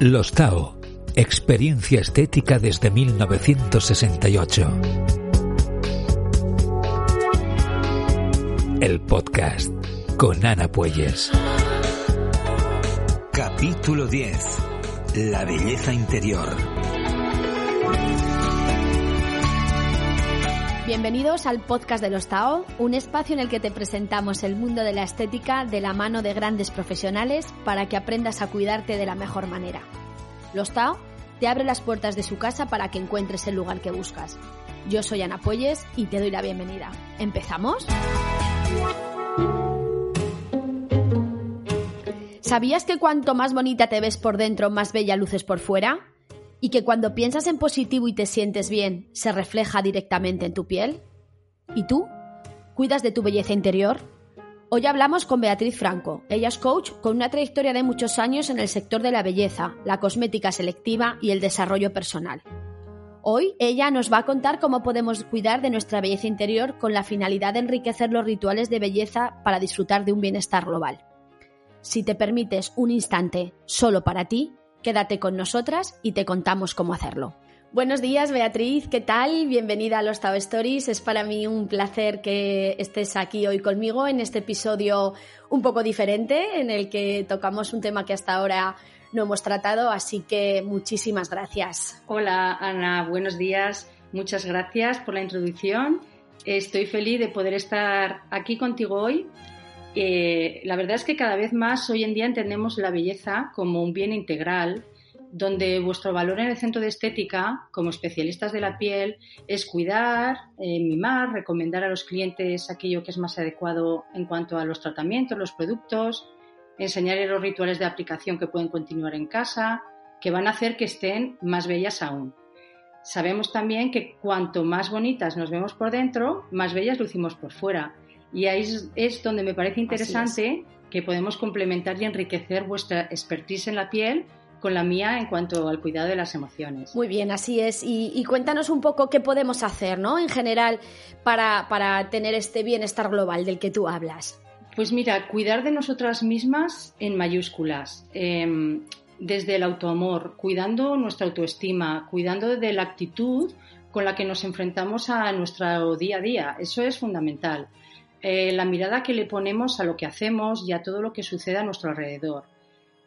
Los Tao, experiencia estética desde 1968. El podcast con Ana Puelles. Capítulo 10. La belleza interior. Bienvenidos al podcast de los Tao, un espacio en el que te presentamos el mundo de la estética de la mano de grandes profesionales para que aprendas a cuidarte de la mejor manera. Los Tao te abre las puertas de su casa para que encuentres el lugar que buscas. Yo soy Ana Puelles y te doy la bienvenida. ¿Empezamos? ¿Sabías que cuanto más bonita te ves por dentro, más bella luces por fuera? Y que cuando piensas en positivo y te sientes bien, se refleja directamente en tu piel? ¿Y tú? ¿Cuidas de tu belleza interior? Hoy hablamos con Beatriz Franco. Ella es coach con una trayectoria de muchos años en el sector de la belleza, la cosmética selectiva y el desarrollo personal. Hoy ella nos va a contar cómo podemos cuidar de nuestra belleza interior con la finalidad de enriquecer los rituales de belleza para disfrutar de un bienestar global. Si te permites un instante solo para ti, Quédate con nosotras y te contamos cómo hacerlo. Buenos días, Beatriz, ¿qué tal? Bienvenida a los Tao Stories. Es para mí un placer que estés aquí hoy conmigo en este episodio un poco diferente, en el que tocamos un tema que hasta ahora no hemos tratado, así que muchísimas gracias. Hola, Ana, buenos días. Muchas gracias por la introducción. Estoy feliz de poder estar aquí contigo hoy eh, la verdad es que cada vez más hoy en día entendemos la belleza como un bien integral, donde vuestro valor en el centro de estética, como especialistas de la piel, es cuidar, eh, mimar, recomendar a los clientes aquello que es más adecuado en cuanto a los tratamientos, los productos, enseñarles los rituales de aplicación que pueden continuar en casa, que van a hacer que estén más bellas aún. Sabemos también que cuanto más bonitas nos vemos por dentro, más bellas lucimos por fuera y ahí es, donde me parece interesante que podemos complementar y enriquecer vuestra expertise en la piel con la mía en cuanto al cuidado de las emociones. Muy bien, así es. Y, cuéntanos un poco qué podemos hacer, ¿no? En general, para, tener este bienestar global del que tú hablas. Pues mira, cuidar de nosotras mismas en mayúsculas. Em, desde el autoamor, cuidando nuestra autoestima, cuidando de la actitud con la que nos enfrentamos a nuestro día a día. Eso es fundamental. Eh, la mirada que le ponemos a lo que hacemos y a todo lo que sucede a nuestro alrededor.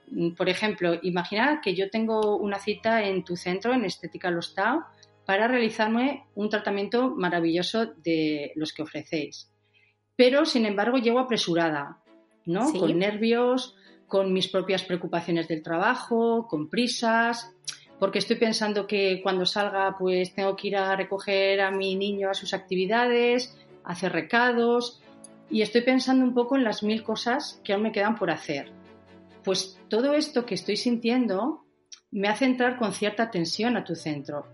Mm, por ejemplo, imagina que yo tengo una cita en tu centro, en Estética Los Tao, para realizarme un tratamiento maravilloso de los que ofrecéis. Pero, sin embargo, llego apresurada, ¿no? Con nervios, con mis propias preocupaciones del trabajo, con prisas, porque estoy pensando que cuando salga, pues tengo que ir a recoger a mi niño a sus actividades, hacer recados, y estoy pensando un poco en las mil cosas que aún me quedan por hacer. Pues todo esto que estoy sintiendo me hace entrar con cierta tensión a tu centro.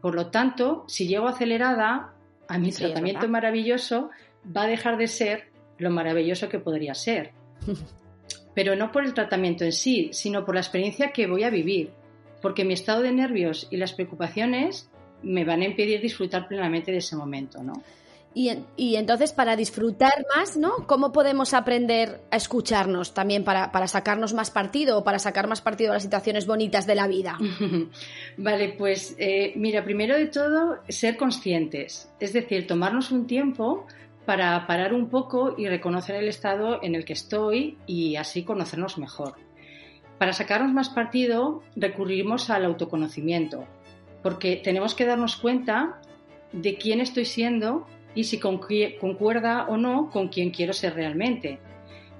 Por lo tanto, si llego acelerada, a mi tratamiento maravilloso va a dejar de ser lo maravilloso que podría ser. Pero no por el tratamiento en sí, sino por la experiencia que voy a vivir. Porque mi estado de nervios y las preocupaciones me van a impedir disfrutar plenamente de ese momento, ¿no? Y, entonces, para disfrutar más, ¿no? ¿Cómo podemos aprender a escucharnos también para, sacarnos más partido o para sacar más partido de las situaciones bonitas de la vida? vale, pues eh, mira, primero de todo, ser conscientes. Es decir, tomarnos un tiempo para parar un poco y reconocer el estado en el que estoy y así conocernos mejor. Para sacarnos más partido, recurrimos al autoconocimiento, porque tenemos que darnos cuenta de quién estoy siendo y si concuerda o no con quien quiero ser realmente.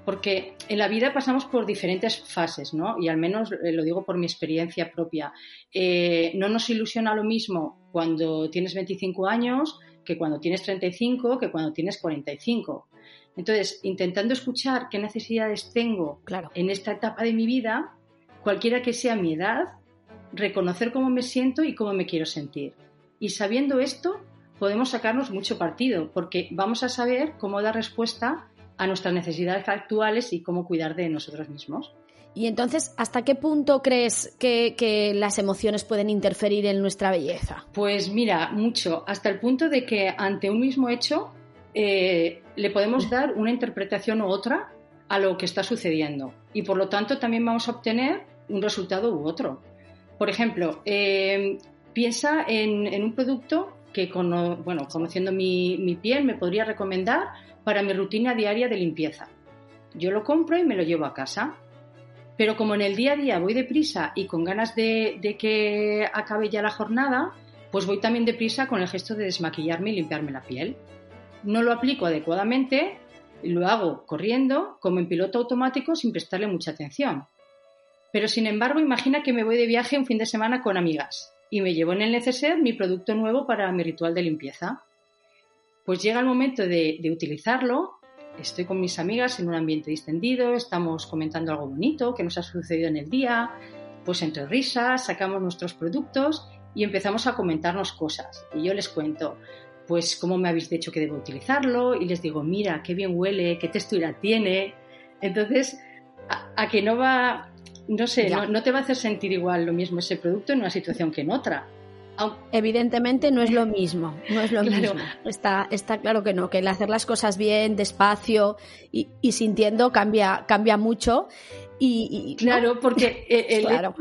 Porque en la vida pasamos por diferentes fases, ¿no? Y al menos eh, lo digo por mi experiencia propia. Eh, no nos ilusiona lo mismo cuando tienes 25 años que cuando tienes 35, que cuando tienes 45. Entonces, intentando escuchar qué necesidades tengo Claro. en esta etapa de mi vida, cualquiera que sea mi edad, reconocer cómo me siento y cómo me quiero sentir. Y sabiendo esto, podemos sacarnos mucho partido, porque vamos a saber cómo dar respuesta a nuestras necesidades actuales y cómo cuidar de nosotros mismos. Y entonces, ¿hasta qué punto crees que, que las emociones pueden interferir en nuestra belleza? Pues mira, mucho, hasta el punto de que ante un mismo hecho eh, le podemos dar una interpretación u otra a lo que está sucediendo y por lo tanto también vamos a obtener un resultado u otro. Por ejemplo, eh, piensa en, en un producto que bueno, conociendo mi, mi piel me podría recomendar para mi rutina diaria de limpieza. Yo lo compro y me lo llevo a casa. Pero como en el día a día voy deprisa y con ganas de, de que acabe ya la jornada, pues voy también deprisa con el gesto de desmaquillarme y limpiarme la piel. No lo aplico adecuadamente, lo hago corriendo, como en piloto automático, sin prestarle mucha atención. Pero sin embargo, imagina que me voy de viaje un fin de semana con amigas y me llevo en el neceser mi producto nuevo para mi ritual de limpieza. Pues llega el momento de, utilizarlo, estoy con mis amigas en un ambiente distendido, estamos comentando algo bonito que nos ha sucedido en el día, pues entre risas sacamos nuestros productos y empezamos a comentarnos cosas. Y yo les cuento, pues cómo me habéis dicho que debo utilizarlo y les digo, mira, qué bien huele, qué textura tiene. Entonces, a, a que no va, no sé, no, no te va a hacer sentir igual lo mismo ese producto en una situación que en otra. Evidentemente no es lo mismo, no es lo Claro. mismo. Está, está claro que no, que el hacer las cosas bien, despacio y, y sintiendo cambia, cambia mucho. Y, y- ¿no? Claro, porque el- Claro.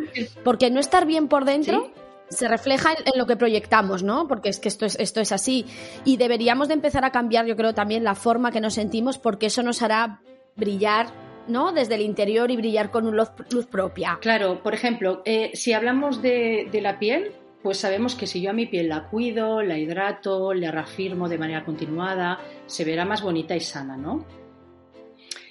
Porque no estar bien por dentro Sí. se refleja en, en lo que proyectamos, ¿no? Porque es que esto es, esto es así. Y deberíamos de empezar a cambiar, yo creo, también la forma que nos sentimos, porque eso nos hará brillar, ¿no? Desde el interior y brillar con una luz, propia. Claro, por ejemplo, eh, si hablamos de, de la piel, pues sabemos que si yo a mi piel la cuido, la hidrato, la reafirmo de manera continuada, se verá más bonita y sana, ¿no?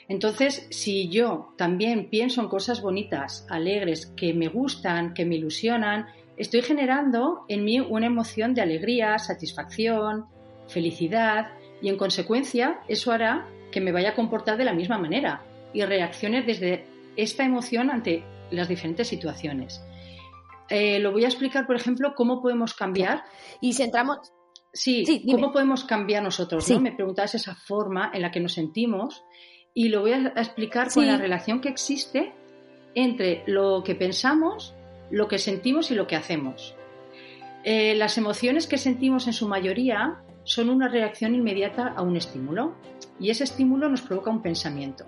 Entonces, si yo también pienso en cosas bonitas, alegres, que me gustan, que me ilusionan, estoy generando en mí una emoción de alegría, satisfacción, felicidad y en consecuencia eso hará que me vaya a comportar de la misma manera y reaccione desde esta emoción ante las diferentes situaciones. Eh, lo voy a explicar, por ejemplo, cómo podemos cambiar. Y si entramos, Sí, Sí, cómo podemos cambiar nosotros, Sí. ¿no? Me preguntabas esa forma en la que nos sentimos y lo voy a a explicar Sí. con la relación que existe entre lo que pensamos, lo que sentimos y lo que hacemos. Eh, las emociones que sentimos en su mayoría son una reacción inmediata a un estímulo y ese estímulo nos provoca un pensamiento.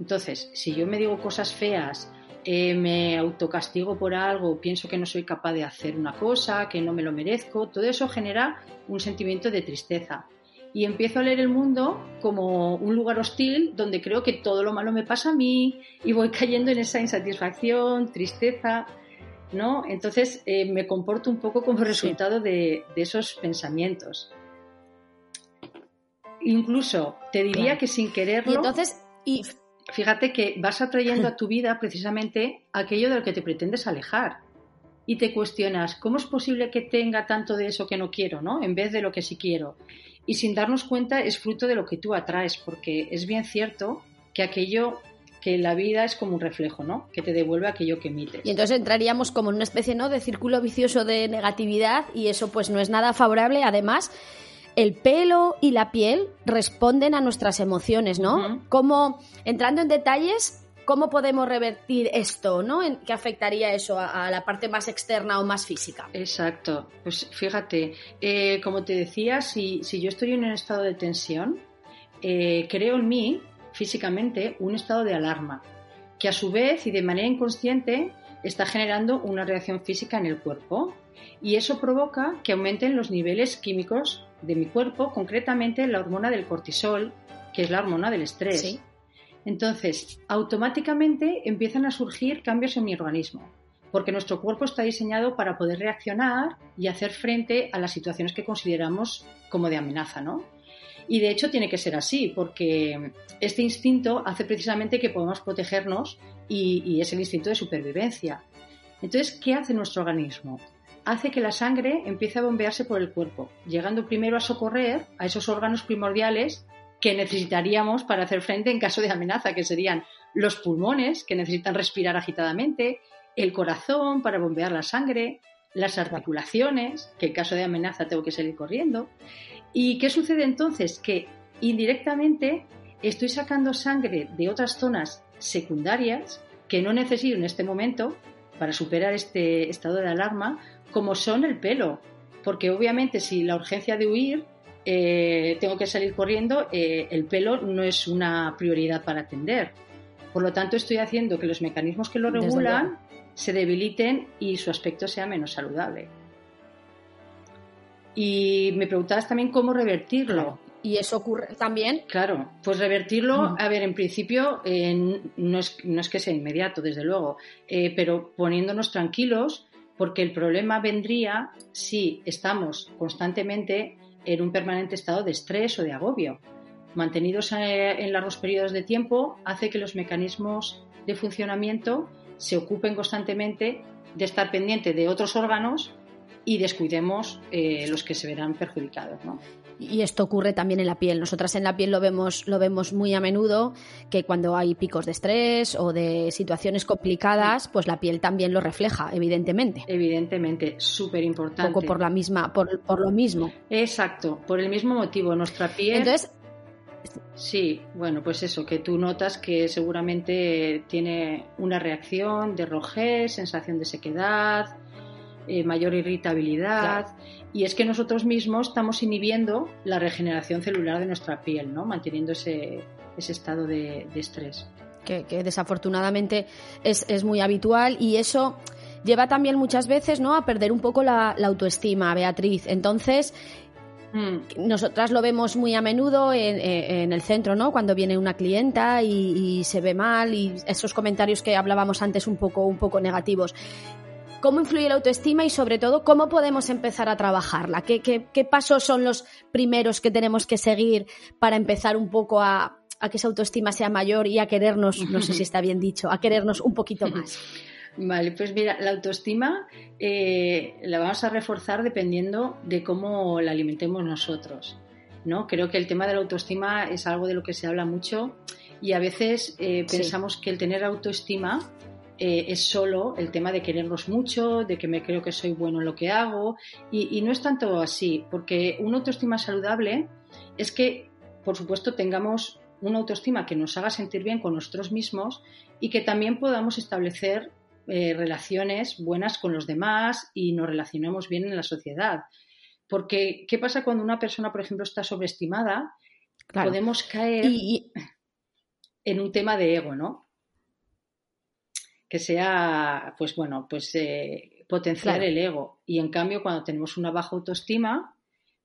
Entonces, si yo me digo cosas feas, eh, me autocastigo por algo, pienso que no soy capaz de hacer una cosa, que no me lo merezco, todo eso genera un sentimiento de tristeza. Y empiezo a leer el mundo como un lugar hostil donde creo que todo lo malo me pasa a mí y voy cayendo en esa insatisfacción, tristeza, ¿no? Entonces eh, me comporto un poco como resultado de, de esos pensamientos. Incluso te diría Claro. que sin quererlo... y entonces, y Fíjate que vas atrayendo a tu vida precisamente aquello de lo que te pretendes alejar. Y te cuestionas, ¿cómo es posible que tenga tanto de eso que no quiero, ¿no? En vez de lo que sí quiero. Y sin darnos cuenta es fruto de lo que tú atraes, porque es bien cierto que aquello, que la vida es como un reflejo, ¿no? Que te devuelve aquello que emites. Y entonces entraríamos como en una especie ¿no? de círculo vicioso de negatividad y eso pues no es nada favorable. Además, el pelo y la piel responden a nuestras emociones, ¿no? Como, entrando en detalles, ¿cómo podemos revertir esto, ¿no? En- ¿Qué afectaría eso a, a la parte más externa o más física? Exacto. Pues fíjate, eh, como te decía, si, si yo estoy en un estado de tensión, eh, creo en mí, físicamente, un estado de alarma, que a su vez y de manera inconsciente está generando una reacción física en el cuerpo. Y eso provoca que aumenten los niveles químicos de mi cuerpo, concretamente la hormona del cortisol, que es la hormona del estrés. Sí. Entonces, automáticamente empiezan a surgir cambios en mi organismo, porque nuestro cuerpo está diseñado para poder reaccionar y hacer frente a las situaciones que consideramos como de amenaza, ¿no? Y de hecho tiene que ser así, porque este instinto hace precisamente que podamos protegernos y, y es el instinto de supervivencia. Entonces, ¿qué hace nuestro organismo? Hace que la sangre empiece a bombearse por el cuerpo, llegando primero a socorrer a esos órganos primordiales que necesitaríamos para hacer frente en caso de amenaza, que serían los pulmones, que necesitan respirar agitadamente, el corazón para bombear la sangre, las articulaciones, que en caso de amenaza tengo que salir corriendo. ¿Y qué sucede entonces? Que indirectamente estoy sacando sangre de otras zonas secundarias que no necesito en este momento para superar este estado de alarma, como son el pelo. Porque obviamente si la urgencia de huir eh, tengo que salir corriendo, eh, el pelo no es una prioridad para atender. Por lo tanto, estoy haciendo que los mecanismos que lo regulan se debiliten y su aspecto sea menos saludable. Y me preguntabas también cómo revertirlo. Y eso ocurre también. Claro, pues revertirlo, a ver, en principio no, es, no, es, que sea inmediato, desde luego, eh, pero poniéndonos tranquilos, porque el problema vendría si estamos constantemente en un permanente estado de estrés o de agobio. Mantenidos eh, en largos periodos de tiempo hace que los mecanismos de funcionamiento se ocupen constantemente de estar pendiente de otros órganos y descuidemos eh, los que se verán perjudicados. ¿no? Y esto ocurre también en la piel. Nosotras en la piel lo vemos, lo vemos muy a menudo, que cuando hay picos de estrés o de situaciones complicadas, pues la piel también lo refleja, evidentemente. Evidentemente, súper importante. poco por la misma, por, por, lo mismo. Exacto, por el mismo motivo. Nuestra piel. Entonces. Sí, bueno, pues eso, que tú notas que seguramente tiene una reacción de rojez, sensación de sequedad, eh, mayor irritabilidad. Y es que nosotros mismos estamos inhibiendo la regeneración celular de nuestra piel, ¿no? manteniendo ese, ese estado de, estrés. Que, desafortunadamente es, muy habitual y eso lleva también muchas veces ¿no? a perder un poco la, autoestima, Beatriz. Entonces, mm. Nosotras lo vemos muy a menudo en, el centro, ¿no? Cuando viene una clienta y, y, se ve mal y esos comentarios que hablábamos antes un poco, un poco negativos cómo influye la autoestima y sobre todo cómo podemos empezar a trabajarla. ¿Qué, pasos son los primeros que tenemos que seguir para empezar un poco a, que esa autoestima sea mayor y a querernos, no sé si está bien dicho, a querernos un poquito más? Vale, pues mira, la autoestima eh, la vamos a reforzar dependiendo de cómo la alimentemos nosotros. ¿no? Creo que el tema de la autoestima es algo de lo que se habla mucho y a veces eh, pensamos que el tener autoestima eh, es solo el tema de querernos mucho, de que me creo que soy bueno en lo que hago, y, no es tanto así, porque una autoestima saludable es que, por supuesto, tengamos una autoestima que nos haga sentir bien con nosotros mismos y que también podamos establecer eh, relaciones buenas con los demás y nos relacionemos bien en la sociedad. Porque, ¿qué pasa cuando una persona, por ejemplo, está sobreestimada? Podemos caer en un tema de ego, ¿no? Que sea, pues bueno, pues eh, potenciar el ego. Y en cambio, cuando tenemos una baja autoestima,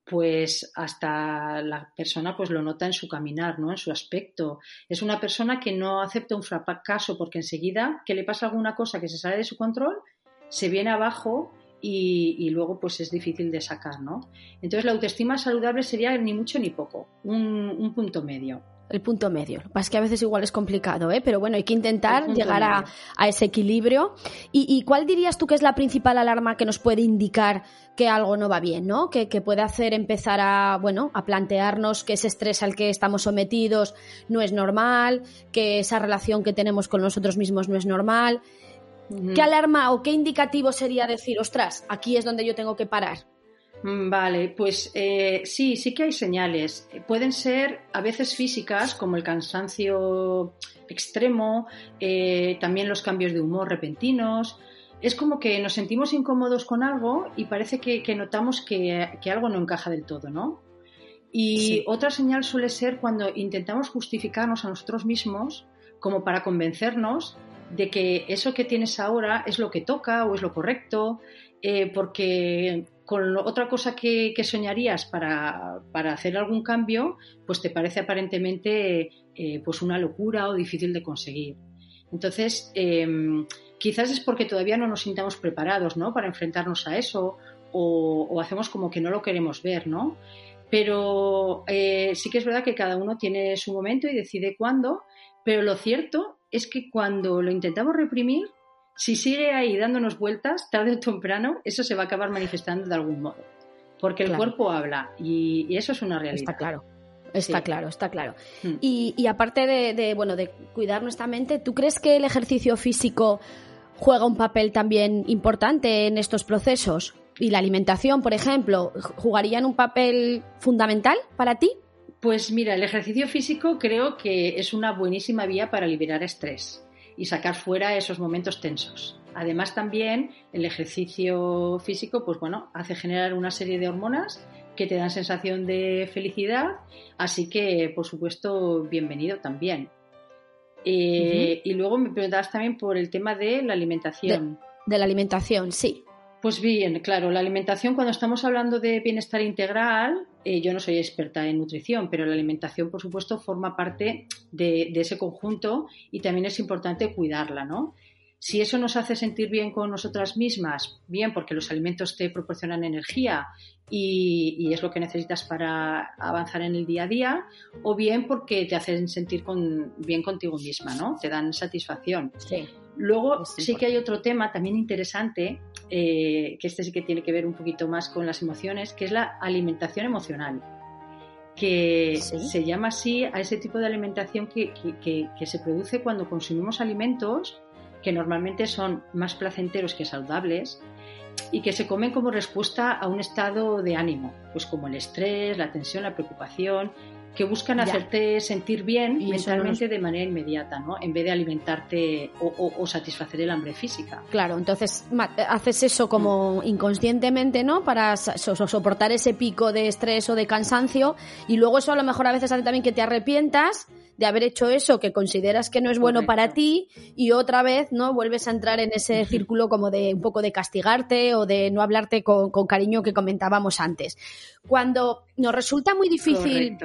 pues hasta la persona pues lo nota en su caminar, ¿no? En su aspecto. Es una persona que no acepta un fracaso porque enseguida que le pasa alguna cosa que se sale de su control, se viene abajo y, luego pues es difícil de sacar, ¿no? Entonces la autoestima saludable sería ni mucho ni poco, un punto medio el punto medio. Lo que es que a veces igual es complicado, ¿eh? pero bueno, hay que intentar llegar a, ese equilibrio. ¿Y, cuál dirías tú que es la principal alarma que nos puede indicar que algo no va bien, ¿no? Que, puede hacer empezar a, bueno, a plantearnos que ese estrés al que estamos sometidos no es normal, que esa relación que tenemos con nosotros mismos no es normal. ¿Qué alarma o qué indicativo sería decir, ostras, aquí es donde yo tengo que parar? Mm, vale, pues eh, sí, sí que hay señales. Pueden ser a veces físicas, como el cansancio extremo, eh, también los cambios de humor repentinos. Es como que nos sentimos incómodos con algo y parece que, notamos que, algo no encaja del todo, ¿no? Y otra señal suele ser cuando intentamos justificarnos a nosotros mismos como para convencernos de que eso que tienes ahora es lo que toca o es lo correcto, eh, porque con otra cosa que, soñarías para, hacer algún cambio, pues te parece aparentemente eh, pues una locura o difícil de conseguir. Entonces, em, quizás es porque todavía no nos sintamos preparados ¿no? para enfrentarnos a eso o, hacemos como que no lo queremos ver, ¿no? Pero eh, sí que es verdad que cada uno tiene su momento y decide cuándo, pero lo cierto es que cuando lo intentamos reprimir, si sigue ahí dándonos vueltas, tarde o temprano, eso se va a acabar manifestando de algún modo. Porque el cuerpo habla y, eso es una realidad. Está claro. Está claro, está claro. Mm. Y, aparte de, bueno, de cuidar nuestra mente, ¿tú crees que el ejercicio físico juega un papel también importante en estos procesos? ¿Y la alimentación, por ejemplo, jugarían un papel fundamental para ti? Pues mira, el ejercicio físico creo que es una buenísima vía para liberar estrés y sacar fuera esos momentos tensos. Además también el ejercicio físico, pues bueno, hace generar una serie de hormonas que te dan sensación de felicidad, así que por supuesto bienvenido también. Eh, y luego me preguntabas también por el tema de la alimentación. de la alimentación, sí. Pues bien, claro, la alimentación, cuando estamos hablando de bienestar integral, eh, yo no soy experta en nutrición, pero la alimentación, por supuesto, forma parte de, ese conjunto y también es importante cuidarla, ¿no? Si eso nos hace sentir bien con nosotras mismas, bien porque los alimentos te proporcionan energía y, es lo que necesitas para avanzar en el día a día, o bien porque te hacen sentir bien contigo misma, ¿no? Te dan satisfacción. Sí. Luego sí que hay otro tema también interesante, eh, que este sí que tiene que ver un poquito más con las emociones, que es la alimentación emocional que se llama así a ese tipo de alimentación que, se produce cuando consumimos alimentos que normalmente son más placenteros que saludables y que se comen como respuesta a un estado de ánimo, pues como el estrés, la tensión, la preocupación que buscan hacerte sentir bien mentalmente de manera inmediata, ¿no? En vez de alimentarte o, satisfacer el hambre física. Claro, entonces haces eso como mm. inconscientemente, ¿no? Para soportar ese pico de estrés o de cansancio y luego eso a lo mejor a veces hace también que te arrepientas de haber hecho eso que consideras que no es bueno para ti y otra vez no vuelves a entrar en ese círculo como de un poco de castigarte o de no hablarte con, cariño que comentábamos antes. Cuando nos resulta muy difícil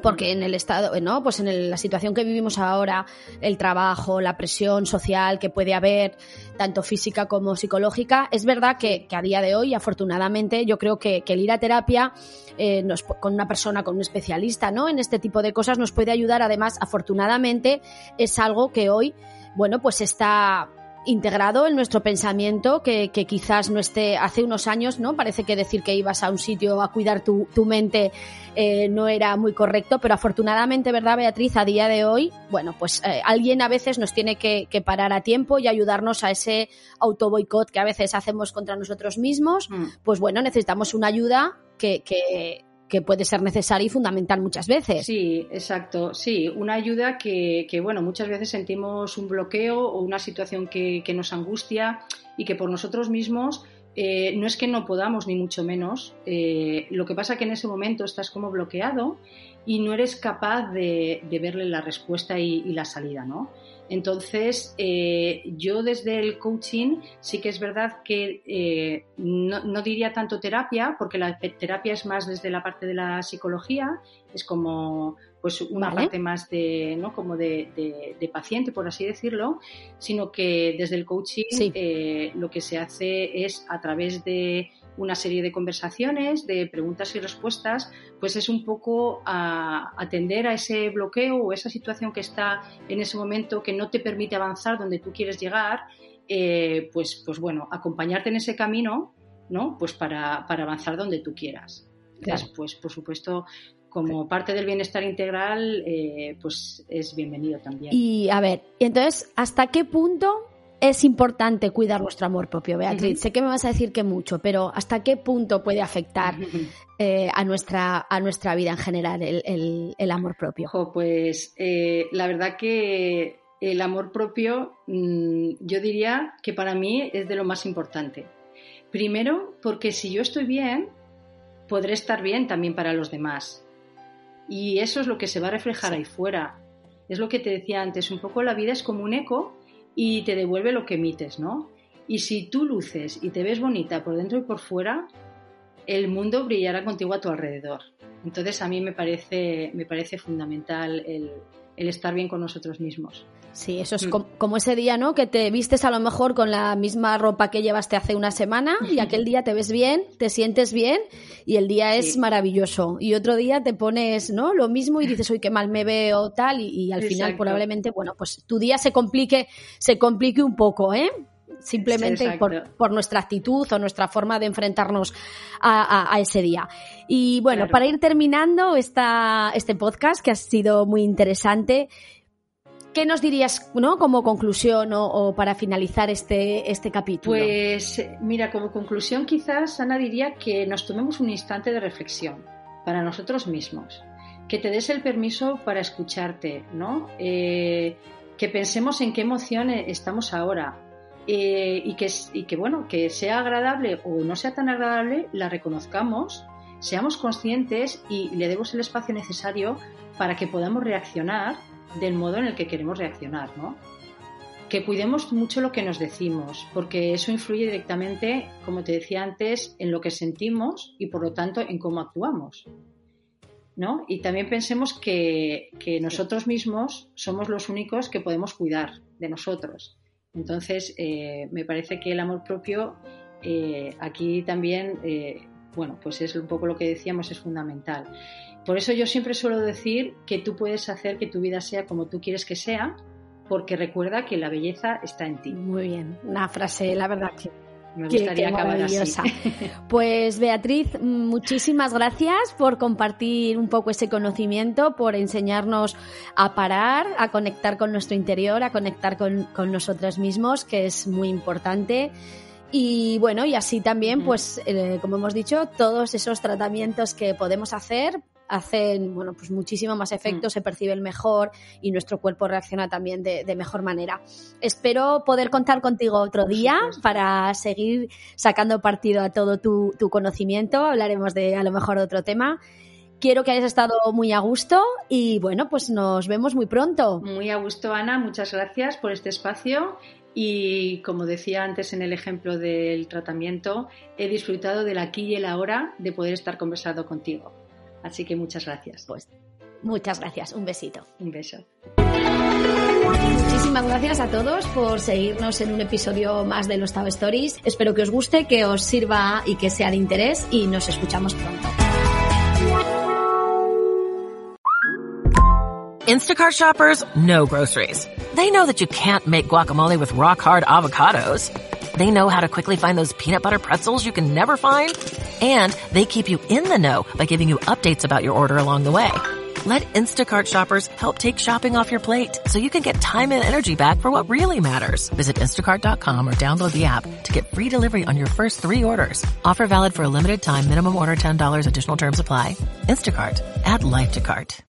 porque en el estado, ¿no? Pues en la situación que vivimos ahora, el trabajo, la presión social que puede haber, tanto física como psicológica, es verdad que, a día de hoy, afortunadamente, yo creo que, el ir a terapia eh, con una persona, con un especialista, ¿no? En este tipo de cosas nos puede ayudar. Además, afortunadamente, es algo que hoy, bueno, pues está integrado en nuestro pensamiento que, quizás no esté hace unos años, ¿no? Parece que decir que ibas a un sitio a cuidar tu, mente eh, no era muy correcto, pero afortunadamente, ¿verdad, Beatriz? A día de hoy, bueno, pues eh, alguien a veces nos tiene que, parar a tiempo y ayudarnos a ese auto boicot que a veces hacemos contra nosotros mismos. Mm. Pues bueno, necesitamos una ayuda que, que que puede ser necesaria y fundamental muchas veces. Sí, exacto. Sí, una ayuda que, bueno, muchas veces sentimos un bloqueo o una situación que, nos angustia y que por nosotros mismos eh, no es que no podamos, ni mucho menos. Eh, lo que pasa que en ese momento estás como bloqueado y no eres capaz de, verle la respuesta y, y, la salida, ¿no? Entonces, eh, yo desde el coaching sí que es verdad que eh, no, diría tanto terapia, porque la terapia es más desde la parte de la psicología, es como pues una parte más de, ¿no? como de, paciente, por así decirlo, sino que desde el coaching eh, lo que se hace es a través de una serie de conversaciones, de preguntas y respuestas, pues es un poco a atender a ese bloqueo o esa situación que está en ese momento que no te permite avanzar donde tú quieres llegar, eh, pues, pues bueno, acompañarte en ese camino, ¿no? Pues para, avanzar donde tú quieras. pues por supuesto, como parte del bienestar integral, eh, pues es bienvenido también. Y a ver, entonces, ¿hasta qué punto es importante cuidar nuestro amor propio, Beatriz. Sé que me vas a decir que mucho, pero ¿hasta qué punto puede afectar eh, a, nuestra, a nuestra vida en general el, amor propio? pues eh, la verdad que el amor propio mm, yo diría que para mí es de lo más importante. Primero, porque si yo estoy bien, podré estar bien también para los demás. Y eso es lo que se va a reflejar ahí fuera. Es lo que te decía antes, un poco la vida es como un eco y te devuelve lo que emites, ¿no? Y si tú luces y te ves bonita por dentro y por fuera, el mundo brillará contigo a tu alrededor. Entonces a mí me parece, me parece fundamental el, el estar bien con nosotros mismos. Sí, eso es mm. como ese día, ¿no? Que te vistes a lo mejor con la misma ropa que llevaste hace una semana y aquel día te ves bien, te sientes bien y el día es maravilloso. Y otro día te pones, ¿no? Lo mismo y dices, uy, qué mal me veo, tal, y, al final probablemente, bueno, pues tu día se complique, se complique un poco, ¿eh? simplemente por, nuestra actitud o nuestra forma de enfrentarnos a, ese día. Y bueno, para ir terminando esta, este podcast, que ha sido muy interesante, ¿Qué nos dirías ¿no? como conclusión o, para finalizar este, este capítulo? Pues mira, como conclusión quizás Ana diría que nos tomemos un instante de reflexión para nosotros mismos, que te des el permiso para escucharte, ¿no? Eh, que pensemos en qué emoción estamos ahora eh, y, que, y que, bueno, que sea agradable o no sea tan agradable, la reconozcamos, seamos conscientes y le demos el espacio necesario para que podamos reaccionar del modo en el que queremos reaccionar, ¿no? Que cuidemos mucho lo que nos decimos, porque eso influye directamente, como te decía antes, en lo que sentimos y por lo tanto en cómo actuamos. ¿no? Y también pensemos que, nosotros mismos somos los únicos que podemos cuidar de nosotros. Entonces, eh, me parece que el amor propio eh, aquí también, eh, bueno, pues es un poco lo que decíamos, es fundamental. Por eso yo siempre suelo decir que tú puedes hacer que tu vida sea como tú quieres que sea, porque recuerda que la belleza está en ti. Muy bien, una frase, la verdad que me gustaría acabar así. Pues Beatriz, muchísimas gracias por compartir un poco ese conocimiento, por enseñarnos a parar, a conectar con nuestro interior, a conectar con, con nosotros mismos, que es muy importante. Y bueno, y así también, pues, eh, como hemos dicho, todos esos tratamientos que podemos hacer hacen bueno, pues muchísimo más efecto, mm. se percibe el mejor y nuestro cuerpo reacciona también de, mejor manera. Espero poder contar contigo otro día para seguir sacando partido a todo tu, tu conocimiento. Hablaremos de a lo mejor otro tema. Quiero que hayas estado muy a gusto y bueno, pues nos vemos muy pronto. Muy a gusto, Ana. Muchas gracias por este espacio y como decía antes en el ejemplo del tratamiento, he disfrutado del aquí y el ahora de poder estar conversando contigo. Así que muchas gracias. Pues muchas gracias. Un besito. Un beso. Muchísimas gracias a todos por seguirnos en un episodio más de los Tab Stories. Espero que os guste, que os sirva y que sea de interés y nos escuchamos pronto. Instacart shoppers know groceries. They know that you can't make guacamole with rock hard avocados. They know how to quickly find those peanut butter pretzels you can never find. And they keep you in the know by giving you updates about your order along the way. Let Instacart shoppers help take shopping off your plate so you can get time and energy back for what really matters. Visit instacart.com or download the app to get free delivery on your first three orders. Offer valid for a limited time. Minimum order $10. Additional terms apply. Instacart. Add life to cart.